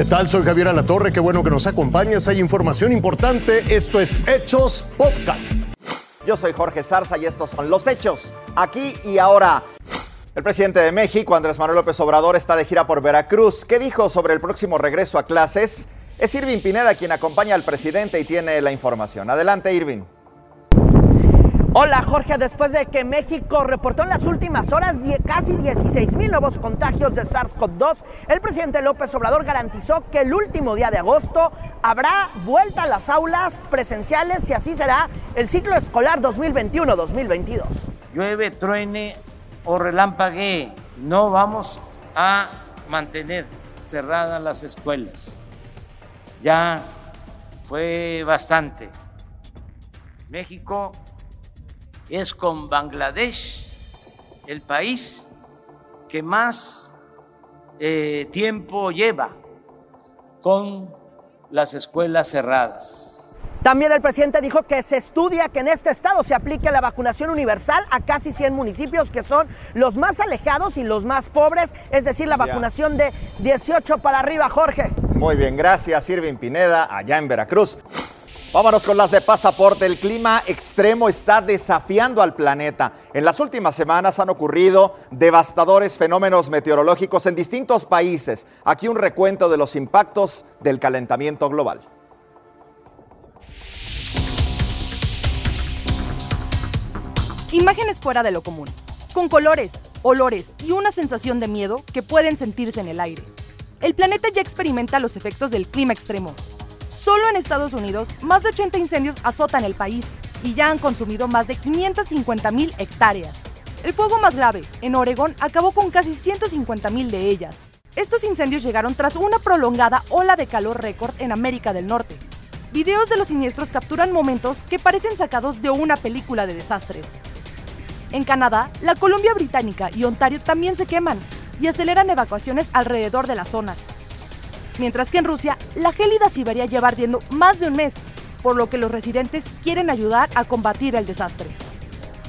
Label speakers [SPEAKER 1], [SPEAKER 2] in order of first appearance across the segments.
[SPEAKER 1] ¿Qué tal? Soy Javier Alatorre, qué bueno que nos acompañas. Hay información importante. Esto es Hechos Podcast.
[SPEAKER 2] Yo soy Jorge Zarza y estos son los hechos, aquí y ahora. El presidente de México, Andrés Manuel López Obrador, está de gira por Veracruz. ¿Qué dijo sobre el próximo regreso a clases? Es Irving Pineda quien acompaña al presidente y tiene la información. Adelante, Irving.
[SPEAKER 3] Hola Jorge, después de que México reportó en las últimas horas casi 16 mil nuevos contagios de SARS-CoV-2, el presidente López Obrador garantizó que el último día de agosto habrá vuelta a las aulas presenciales y así será el ciclo escolar 2021-2022.
[SPEAKER 4] Llueve, truene o relampaguee, no vamos a mantener cerradas las escuelas. Ya fue bastante. México es con Bangladesh el país que más eh, tiempo lleva con las escuelas cerradas.
[SPEAKER 3] También el presidente dijo que se estudia que en este estado se aplique la vacunación universal a casi 100 municipios que son los más alejados y los más pobres, es decir, la vacunación de 18 para arriba, Jorge.
[SPEAKER 2] Muy bien, gracias, Irving Pineda, allá en Veracruz. Vámonos con las de pasaporte. El clima extremo está desafiando al planeta. En las últimas semanas han ocurrido devastadores fenómenos meteorológicos en distintos países. Aquí un recuento de los impactos del calentamiento global.
[SPEAKER 5] Imágenes fuera de lo común, con colores, olores y una sensación de miedo que pueden sentirse en el aire. El planeta ya experimenta los efectos del clima extremo, Solo en Estados Unidos, más de 80 incendios azotan el país y ya han consumido más de 550 mil hectáreas. El fuego más grave, en Oregón, acabó con casi 150 mil de ellas. Estos incendios llegaron tras una prolongada ola de calor récord en América del Norte. Videos de los siniestros capturan momentos que parecen sacados de una película de desastres. En Canadá, la Columbia Británica y Ontario también se queman y aceleran evacuaciones alrededor de las zonas mientras que en Rusia la gélida Siberia lleva ardiendo más de un mes, por lo que los residentes quieren ayudar a combatir el desastre.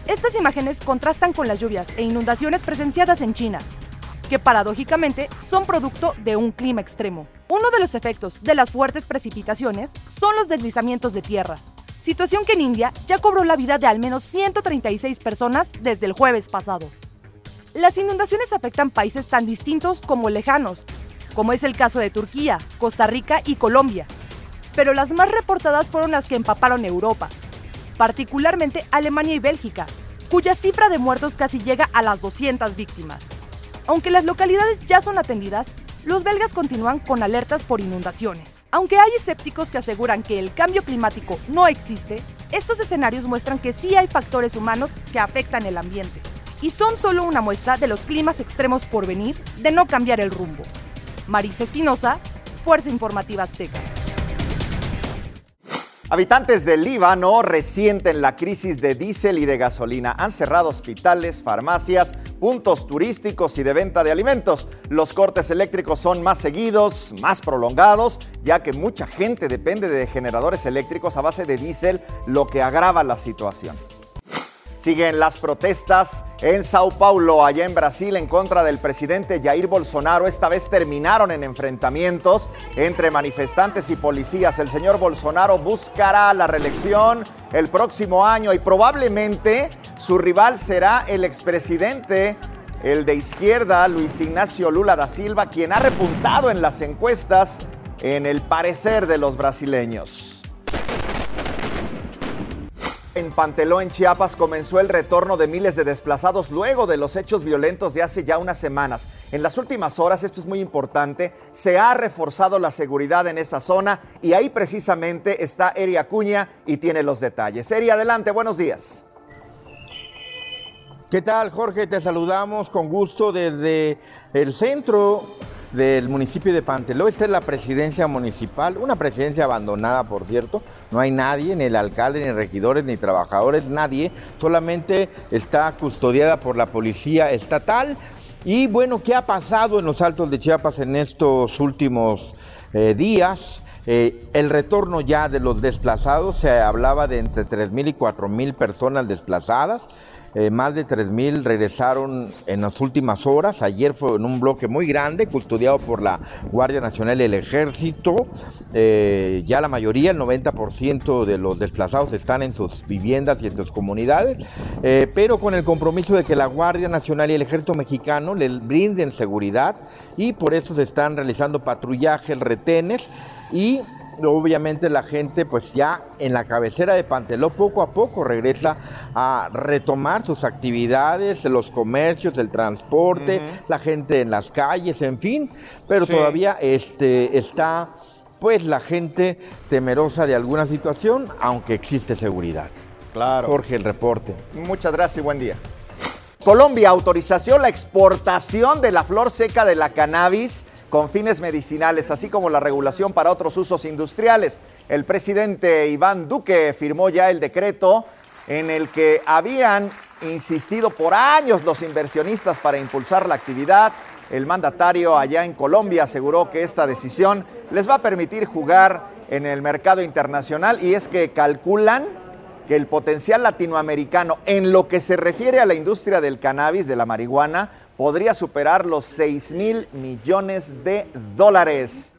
[SPEAKER 5] Estas imágenes contrastan con las lluvias e inundaciones presenciadas en China, que paradójicamente son producto de un clima extremo. Uno de los efectos de las fuertes precipitaciones son los deslizamientos de tierra, situación que en India ya cobró la vida de al menos 136 personas desde el jueves pasado. Las inundaciones afectan países tan distintos como lejanos, como es el caso de Turquía, Costa Rica y Colombia. Pero las más reportadas fueron las que empaparon Europa, particularmente Alemania y Bélgica, cuya cifra de muertos casi llega a las 200 víctimas. Aunque las localidades ya son atendidas, los belgas continúan con alertas por inundaciones. Aunque hay escépticos que aseguran que el cambio climático no existe, estos escenarios muestran que sí hay factores humanos que afectan el ambiente. Y son solo una muestra de los climas extremos por venir de no cambiar el rumbo. Marisa Espinosa, Fuerza Informativa Azteca.
[SPEAKER 2] Habitantes del Líbano resienten la crisis de diésel y de gasolina. Han cerrado hospitales, farmacias, puntos turísticos y de venta de alimentos. Los cortes eléctricos son más seguidos, más prolongados, ya que mucha gente depende de generadores eléctricos a base de diésel, lo que agrava la situación. Siguen las protestas en Sao Paulo, allá en Brasil, en contra del presidente Jair Bolsonaro. Esta vez terminaron en enfrentamientos entre manifestantes y policías. El señor Bolsonaro buscará la reelección el próximo año y probablemente su rival será el expresidente, el de izquierda, Luis Ignacio Lula da Silva, quien ha repuntado en las encuestas en el parecer de los brasileños. En Panteló, en Chiapas, comenzó el retorno de miles de desplazados luego de los hechos violentos de hace ya unas semanas. En las últimas horas, esto es muy importante, se ha reforzado la seguridad en esa zona y ahí precisamente está Eri Acuña y tiene los detalles. Eri, adelante, buenos días.
[SPEAKER 6] ¿Qué tal, Jorge? Te saludamos con gusto desde el centro del municipio de Panteló. Esta es la presidencia municipal, una presidencia abandonada, por cierto. No hay nadie, ni el alcalde, ni regidores, ni trabajadores, nadie. Solamente está custodiada por la policía estatal. Y bueno, ¿qué ha pasado en los Altos de Chiapas en estos últimos eh, días? Eh, el retorno ya de los desplazados, se hablaba de entre 3.000 y 4.000 personas desplazadas. Eh, más de 3.000 regresaron en las últimas horas. Ayer fue en un bloque muy grande, custodiado por la Guardia Nacional y el Ejército. Eh, ya la mayoría, el 90% de los desplazados están en sus viviendas y en sus comunidades, eh, pero con el compromiso de que la Guardia Nacional y el Ejército Mexicano les brinden seguridad y por eso se están realizando patrullajes, retenes y obviamente la gente pues ya en la cabecera de Panteló poco a poco regresa a retomar sus actividades, los comercios, el transporte, la gente en las calles, en fin, pero todavía este, está pues la gente temerosa de alguna situación, aunque existe seguridad.
[SPEAKER 2] Claro.
[SPEAKER 6] Jorge, el reporte.
[SPEAKER 2] Muchas gracias y buen día. Colombia autorización la exportación de la flor seca de la cannabis con fines medicinales, así como la regulación para otros usos industriales. El presidente Iván Duque firmó ya el decreto en el que habían insistido por años los inversionistas para impulsar la actividad. El mandatario allá en Colombia aseguró que esta decisión les va a permitir jugar en el mercado internacional y es que calculan que el potencial latinoamericano en lo que se refiere a la industria del cannabis, de la marihuana, podría superar los 6 mil millones de dólares.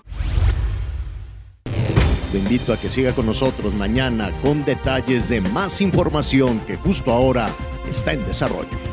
[SPEAKER 1] Te invito a que siga con nosotros mañana con detalles de más información que justo ahora está en desarrollo.